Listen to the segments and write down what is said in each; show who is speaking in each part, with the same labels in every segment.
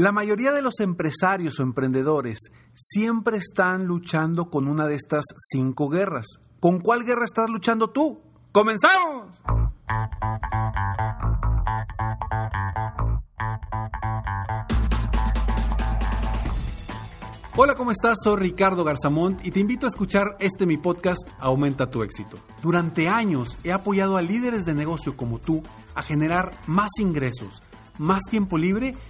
Speaker 1: La mayoría de los empresarios o emprendedores siempre están luchando con una de estas cinco guerras. ¿Con cuál guerra estás luchando tú? ¡Comenzamos! Hola, ¿cómo estás? Soy Ricardo Garzamont y te invito a escuchar este mi podcast Aumenta tu éxito. Durante años he apoyado a líderes de negocio como tú a generar más ingresos, más tiempo libre y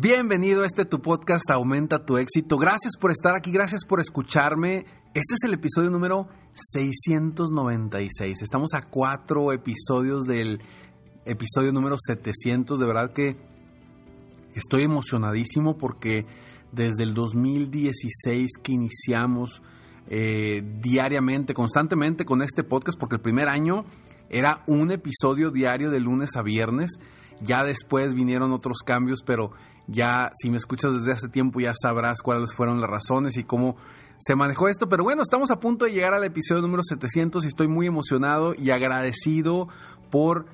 Speaker 1: Bienvenido a este tu podcast Aumenta tu éxito. Gracias por estar aquí, gracias por escucharme. Este es el episodio número 696. Estamos a cuatro episodios del episodio número 700. De verdad que estoy emocionadísimo porque desde el 2016 que iniciamos eh, diariamente, constantemente con este podcast, porque el primer año era un episodio diario de lunes a viernes. Ya después vinieron otros cambios, pero ya si me escuchas desde hace tiempo ya sabrás cuáles fueron las razones y cómo se manejó esto. Pero bueno, estamos a punto de llegar al episodio número 700 y estoy muy emocionado y agradecido por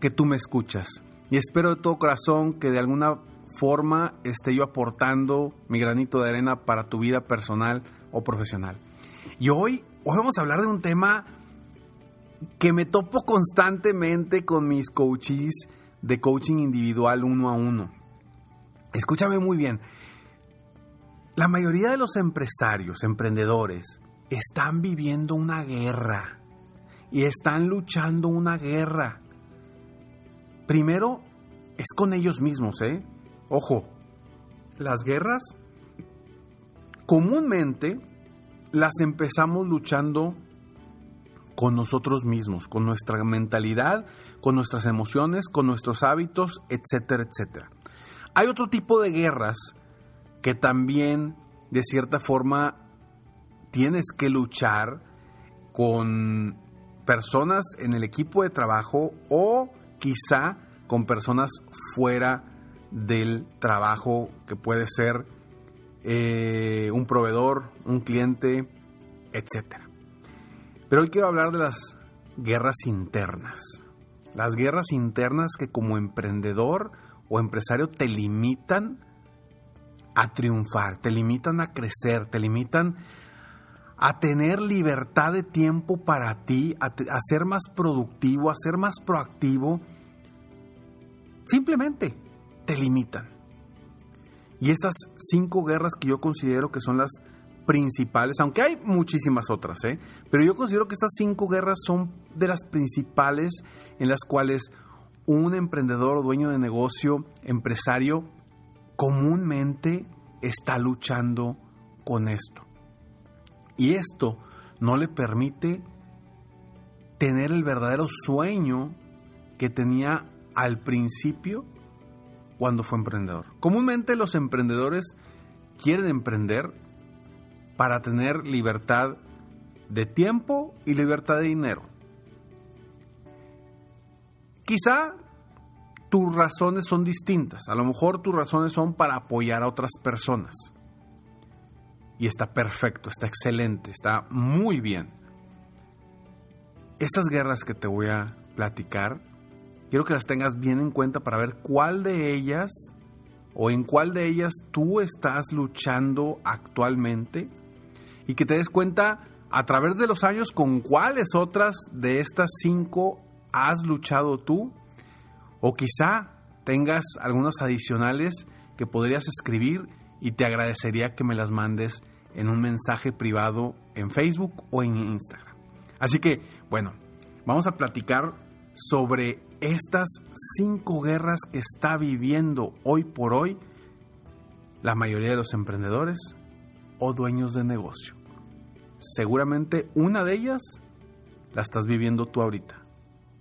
Speaker 1: que tú me escuchas. Y espero de todo corazón que de alguna forma esté yo aportando mi granito de arena para tu vida personal o profesional. Y hoy, hoy vamos a hablar de un tema que me topo constantemente con mis coaches de coaching individual uno a uno. Escúchame muy bien. La mayoría de los empresarios, emprendedores, están viviendo una guerra y están luchando una guerra. Primero, es con ellos mismos, ¿eh? Ojo, las guerras comúnmente las empezamos luchando con nosotros mismos, con nuestra mentalidad, con nuestras emociones, con nuestros hábitos, etcétera, etcétera. Hay otro tipo de guerras que también, de cierta forma, tienes que luchar con personas en el equipo de trabajo o quizá con personas fuera del trabajo que puede ser eh, un proveedor, un cliente, etc. Pero hoy quiero hablar de las guerras internas. Las guerras internas que como emprendedor o empresario te limitan a triunfar, te limitan a crecer, te limitan a tener libertad de tiempo para ti, a, ser más productivo, a ser más proactivo. Simplemente te limitan. Y estas cinco guerras que yo considero que son las principales, aunque hay muchísimas otras, ¿eh? pero yo considero que estas cinco guerras son de las principales en las cuales un emprendedor dueño de negocio, empresario, comúnmente está luchando con esto. Y esto no le permite tener el verdadero sueño que tenía al principio cuando fue emprendedor. Comúnmente los emprendedores quieren emprender para tener libertad de tiempo y libertad de dinero. Quizá tus razones son distintas. A lo mejor tus razones son para apoyar a otras personas. Y está perfecto, está excelente, está muy bien. Estas guerras que te voy a platicar quiero que las tengas bien en cuenta para ver cuál de ellas o en cuál de ellas tú estás luchando actualmente y que te des cuenta a través de los años con cuáles otras de estas cinco has luchado tú o quizá tengas algunas adicionales que podrías escribir y te agradecería que me las mandes en un mensaje privado en Facebook o en Instagram. Así que, bueno, vamos a platicar sobre estas cinco guerras que está viviendo hoy por hoy la mayoría de los emprendedores o dueños de negocio. Seguramente una de ellas la estás viviendo tú ahorita.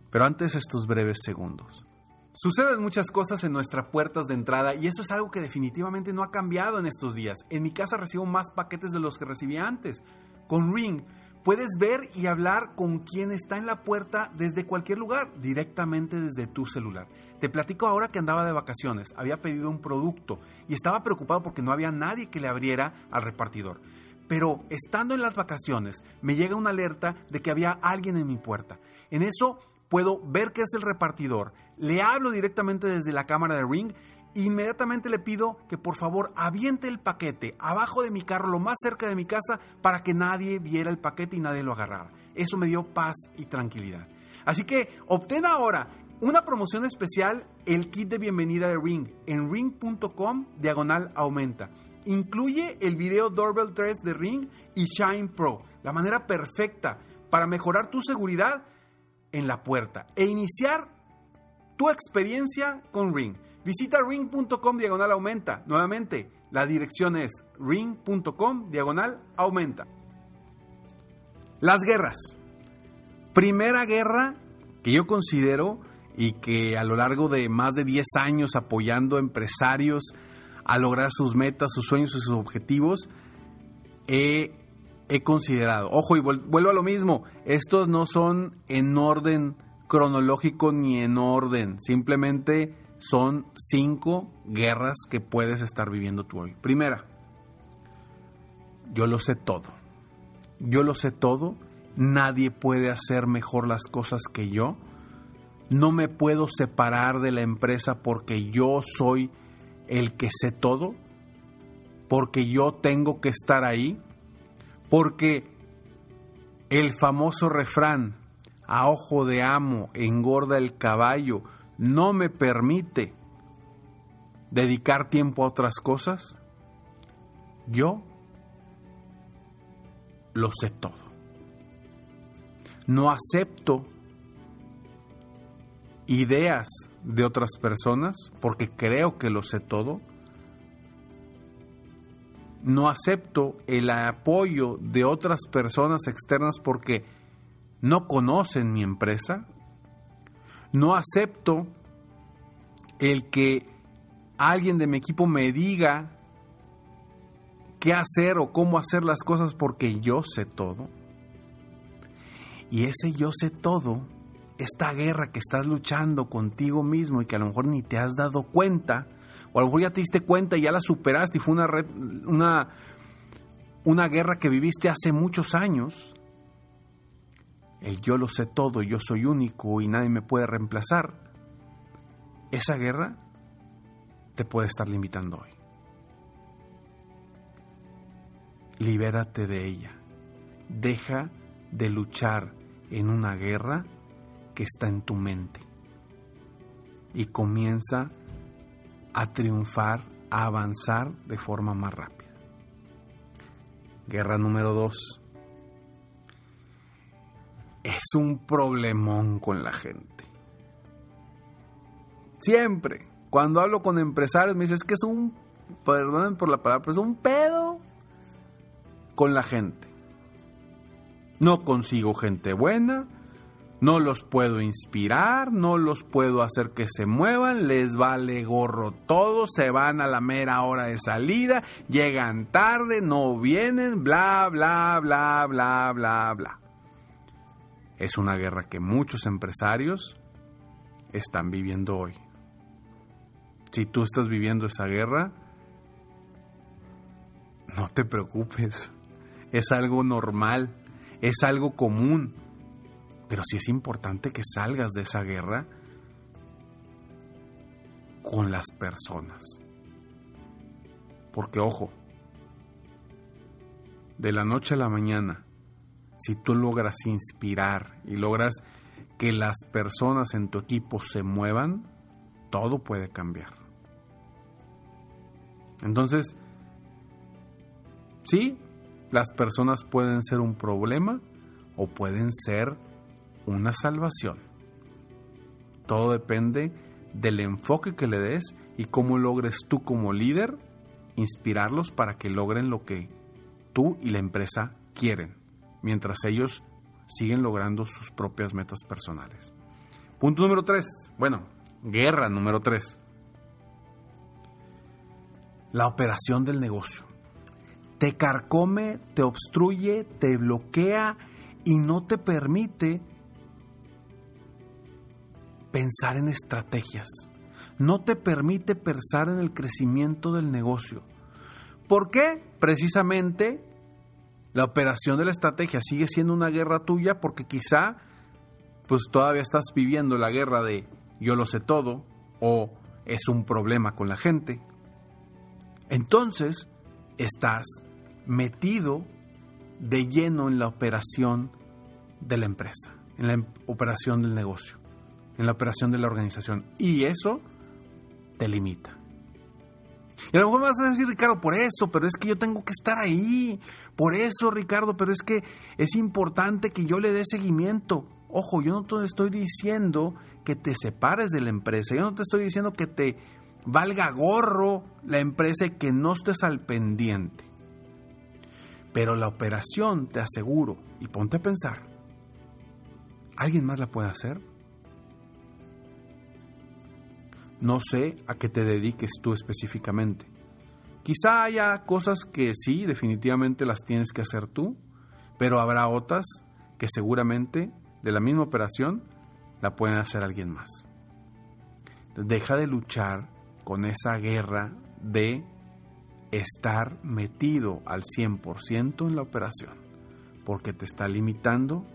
Speaker 1: Pero antes estos breves segundos. Suceden muchas cosas en nuestras puertas de entrada y eso es algo que definitivamente no ha cambiado en estos días. En mi casa recibo más paquetes de los que recibía antes. Con Ring puedes ver y hablar con quien está en la puerta desde cualquier lugar, directamente desde tu celular. Te platico ahora que andaba de vacaciones, había pedido un producto y estaba preocupado porque no había nadie que le abriera al repartidor. Pero estando en las vacaciones, me llega una alerta de que había alguien en mi puerta. En eso puedo ver que es el repartidor, le hablo directamente desde la cámara de Ring inmediatamente le pido que por favor aviente el paquete abajo de mi carro, lo más cerca de mi casa, para que nadie viera el paquete y nadie lo agarrara. Eso me dio paz y tranquilidad. Así que obtén ahora una promoción especial, el kit de bienvenida de Ring, en ring.com diagonal aumenta. Incluye el video Doorbell 3 de Ring y Shine Pro, la manera perfecta para mejorar tu seguridad en la puerta e iniciar tu experiencia con Ring. Visita ring.com diagonal aumenta. Nuevamente, la dirección es ring.com diagonal aumenta. Las guerras. Primera guerra que yo considero y que a lo largo de más de 10 años apoyando empresarios a lograr sus metas, sus sueños y sus objetivos, he he considerado. Ojo, y vuelvo a lo mismo, estos no son en orden cronológico ni en orden, simplemente son cinco guerras que puedes estar viviendo tú hoy. Primera, yo lo sé todo. Yo lo sé todo, nadie puede hacer mejor las cosas que yo. No me puedo separar de la empresa porque yo soy el que sé todo, porque yo tengo que estar ahí porque el famoso refrán, a ojo de amo engorda el caballo, no me permite dedicar tiempo a otras cosas, yo lo sé todo. No acepto ideas de otras personas porque creo que lo sé todo no acepto el apoyo de otras personas externas porque no conocen mi empresa. No acepto el que alguien de mi equipo me diga qué hacer o cómo hacer las cosas porque yo sé todo. Y ese yo sé todo, esta guerra que estás luchando contigo mismo y que a lo mejor ni te has dado cuenta, o a lo mejor ya te diste cuenta y ya la superaste y fue una, una, una guerra que viviste hace muchos años. El yo lo sé todo, yo soy único y nadie me puede reemplazar. Esa guerra te puede estar limitando hoy. Libérate de ella. Deja de luchar en una guerra que está en tu mente y comienza a triunfar, a avanzar de forma más rápida. Guerra número dos. Es un problemón con la gente. Siempre, cuando hablo con empresarios, me dicen, es que es un, perdonen por la palabra, pero es un pedo con la gente. No consigo gente buena, no los puedo inspirar, no los puedo hacer que se muevan, les vale gorro todo, se van a la mera hora de salida, llegan tarde, no vienen, bla, bla, bla, bla, bla, bla. Es una guerra que muchos empresarios están viviendo hoy. Si tú estás viviendo esa guerra, no te preocupes, es algo normal, es algo común pero sí es importante que salgas de esa guerra con las personas. Porque ojo, de la noche a la mañana, si tú logras inspirar y logras que las personas en tu equipo se muevan, todo puede cambiar. Entonces, sí, las personas pueden ser un problema o pueden ser una salvación. Todo depende del enfoque que le des y cómo logres tú como líder inspirarlos para que logren lo que tú y la empresa quieren, mientras ellos siguen logrando sus propias metas personales. Punto número tres. Bueno, Guerra número 3. La operación del negocio. Te carcome, te obstruye, te bloquea y no te permite pensar en estrategias. No te permite pensar en el crecimiento del negocio. ¿Por qué? Precisamente la operación de la estrategia sigue siendo una guerra tuya porque quizá pues todavía estás viviendo la guerra de yo lo sé todo o es un problema con la gente. Entonces estás metido de lleno en la operación de la empresa, en la operación del negocio, en la operación de la organización. Y eso te limita. Y a lo mejor me vas a decir, Ricardo, por eso, pero es que yo tengo que estar ahí. Por eso, Ricardo, pero es que es importante que yo le dé seguimiento. Ojo, yo no te estoy diciendo que te separes de la empresa. Yo no te estoy diciendo que te valga gorro la empresa y que no estés al pendiente. Pero la operación, te aseguro, y ponte a pensar, ¿alguien más la puede hacer? No sé a qué te dediques tú específicamente. Quizá haya cosas que sí, definitivamente las tienes que hacer tú, pero habrá otras que seguramente de la misma operación la pueden hacer alguien más. Deja de luchar con esa guerra de estar metido al 100% en la operación, porque te está limitando,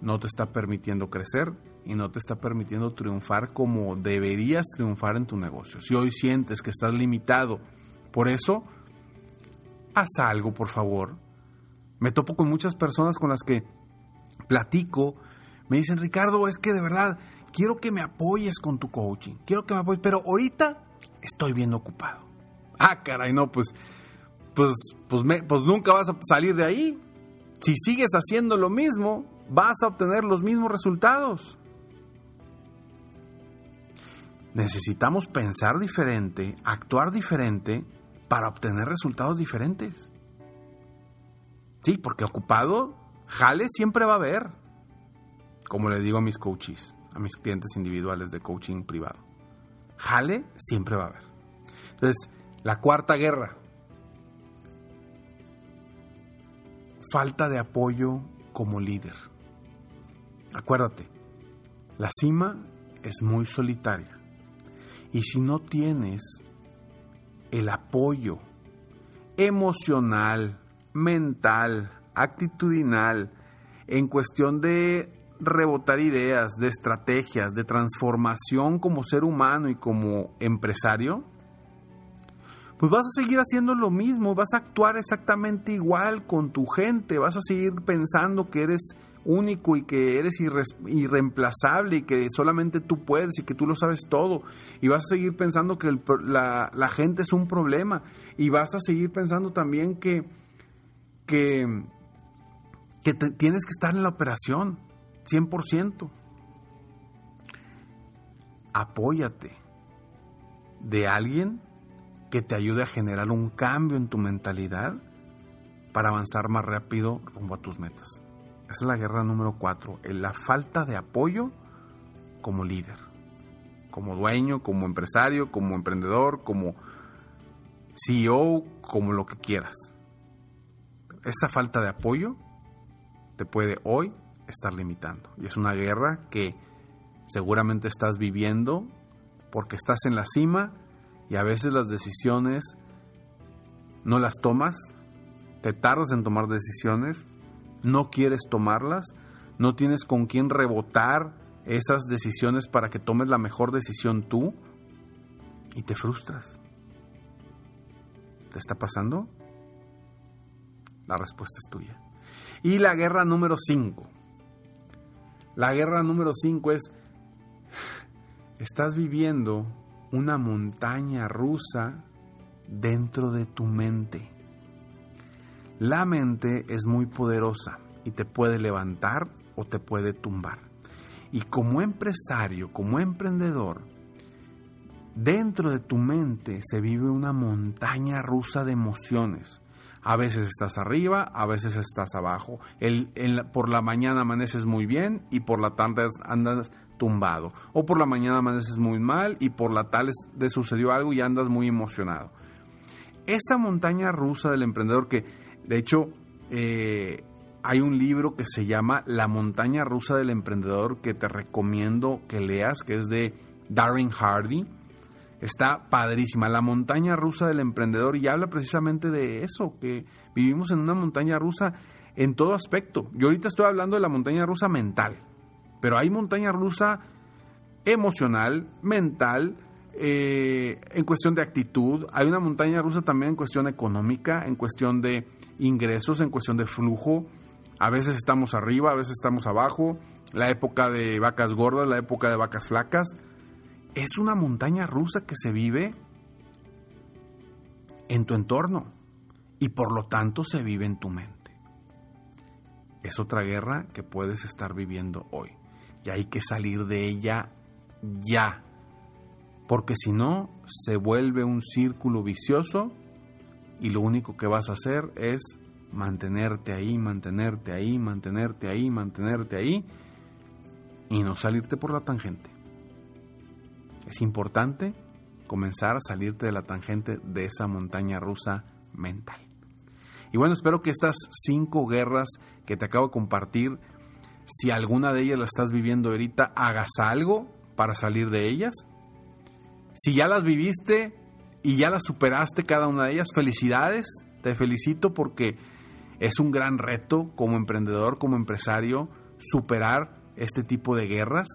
Speaker 1: no te está permitiendo crecer y no te está permitiendo triunfar como deberías triunfar en tu negocio. Si hoy sientes que estás limitado, por eso, haz algo, por favor. Me topo con muchas personas con las que platico, me dicen, Ricardo, es que de verdad quiero que me apoyes con tu coaching, quiero que me apoyes, pero ahorita estoy bien ocupado. Ah, caray, no, pues, pues, pues, pues nunca vas a salir de ahí. Si sigues haciendo lo mismo, vas a obtener los mismos resultados. Necesitamos pensar diferente, actuar diferente para obtener resultados diferentes. Sí, porque ocupado, jale siempre va a haber. Como le digo a mis coaches, a mis clientes individuales de coaching privado. Jale siempre va a haber. Entonces, la cuarta guerra. Falta de apoyo como líder. Acuérdate, la cima es muy solitaria. Y si no tienes el apoyo emocional, mental, actitudinal, en cuestión de rebotar ideas, de estrategias, de transformación como ser humano y como empresario, pues vas a seguir haciendo lo mismo, vas a actuar exactamente igual con tu gente, vas a seguir pensando que eres único y que eres irreemplazable y que solamente tú puedes y que tú lo sabes todo. Y vas a seguir pensando que la, gente es un problema. Y vas a seguir pensando también que, que, que tienes que estar en la operación, 100%. Apóyate de alguien que te ayude a generar un cambio en tu mentalidad para avanzar más rápido rumbo a tus metas. Es la guerra número cuatro, la falta de apoyo como líder, como dueño, como empresario, como emprendedor, como CEO, como lo que quieras. Esa falta de apoyo te puede hoy estar limitando. Y es una guerra que seguramente estás viviendo porque estás en la cima y a veces las decisiones no las tomas, te tardas en tomar decisiones no quieres tomarlas, no tienes con quién rebotar esas decisiones para que tomes la mejor decisión tú y te frustras. ¿Te está pasando? La respuesta es tuya. Y la guerra número 5. La guerra número 5 es, estás viviendo una montaña rusa dentro de tu mente. La mente es muy poderosa y te puede levantar o te puede tumbar. Y como empresario, como emprendedor, dentro de tu mente se vive una montaña rusa de emociones. A veces estás arriba, a veces estás abajo. El, por la mañana amaneces muy bien y por la tarde andas tumbado. O por la mañana amaneces muy mal y por la tarde sucedió algo y andas muy emocionado. Esa montaña rusa del emprendedor que, de hecho, eh, hay un libro que se llama La montaña rusa del emprendedor que te recomiendo que leas, que es de Darren Hardy. Está padrísima, La montaña rusa del emprendedor y habla precisamente de eso, que vivimos en una montaña rusa en todo aspecto. Yo ahorita estoy hablando de la montaña rusa mental, pero hay montaña rusa emocional, mental, eh, en cuestión de actitud, hay una montaña rusa también en cuestión económica, en cuestión de ingresos, en cuestión de flujo, a veces estamos arriba, a veces estamos abajo. La época de vacas gordas, la época de vacas flacas. Es una montaña rusa que se vive en tu entorno y por lo tanto se vive en tu mente. Es otra guerra que puedes estar viviendo hoy y hay que salir de ella ya, porque si no se vuelve un círculo vicioso y lo único que vas a hacer es mantenerte ahí, mantenerte ahí, mantenerte ahí, mantenerte ahí y no salirte por la tangente. Es importante comenzar a salirte de la tangente de esa montaña rusa mental. Y bueno, espero que estas cinco guerras que te acabo de compartir, si alguna de ellas la estás viviendo ahorita, hagas algo para salir de ellas. Si ya las viviste y ya las superaste cada una de ellas, felicidades, te felicito porque es un gran reto como emprendedor, como empresario, superar este tipo de guerras.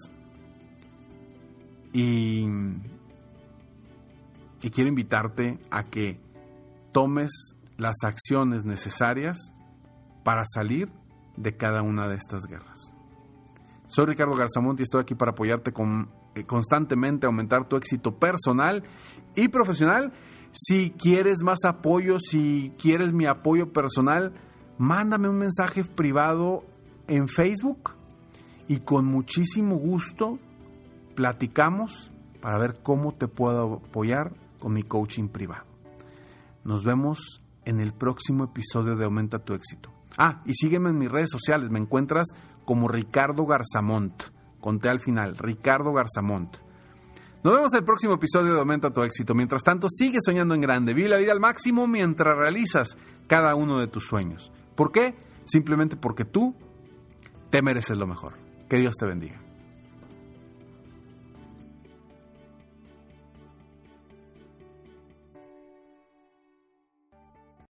Speaker 1: Y, quiero invitarte a que tomes las acciones necesarias para salir de cada una de estas guerras. Soy Ricardo Garzamonti y estoy aquí para apoyarte con, constantemente, aumentar tu éxito personal y profesional. Si quieres más apoyo, si quieres mi apoyo personal, mándame un mensaje privado en Facebook y con muchísimo gusto platicamos para ver cómo te puedo apoyar con mi coaching privado. Nos vemos en el próximo episodio de Aumenta tu éxito. Ah, y sígueme en mis redes sociales, me encuentras como Ricardo Garzamont. Conté al final, Ricardo Garzamont. Nos vemos el próximo episodio de Aumenta tu éxito. Mientras tanto, sigue soñando en grande. Vive la vida al máximo mientras realizas cada uno de tus sueños. ¿Por qué? Simplemente porque tú te mereces lo mejor. Que Dios te bendiga.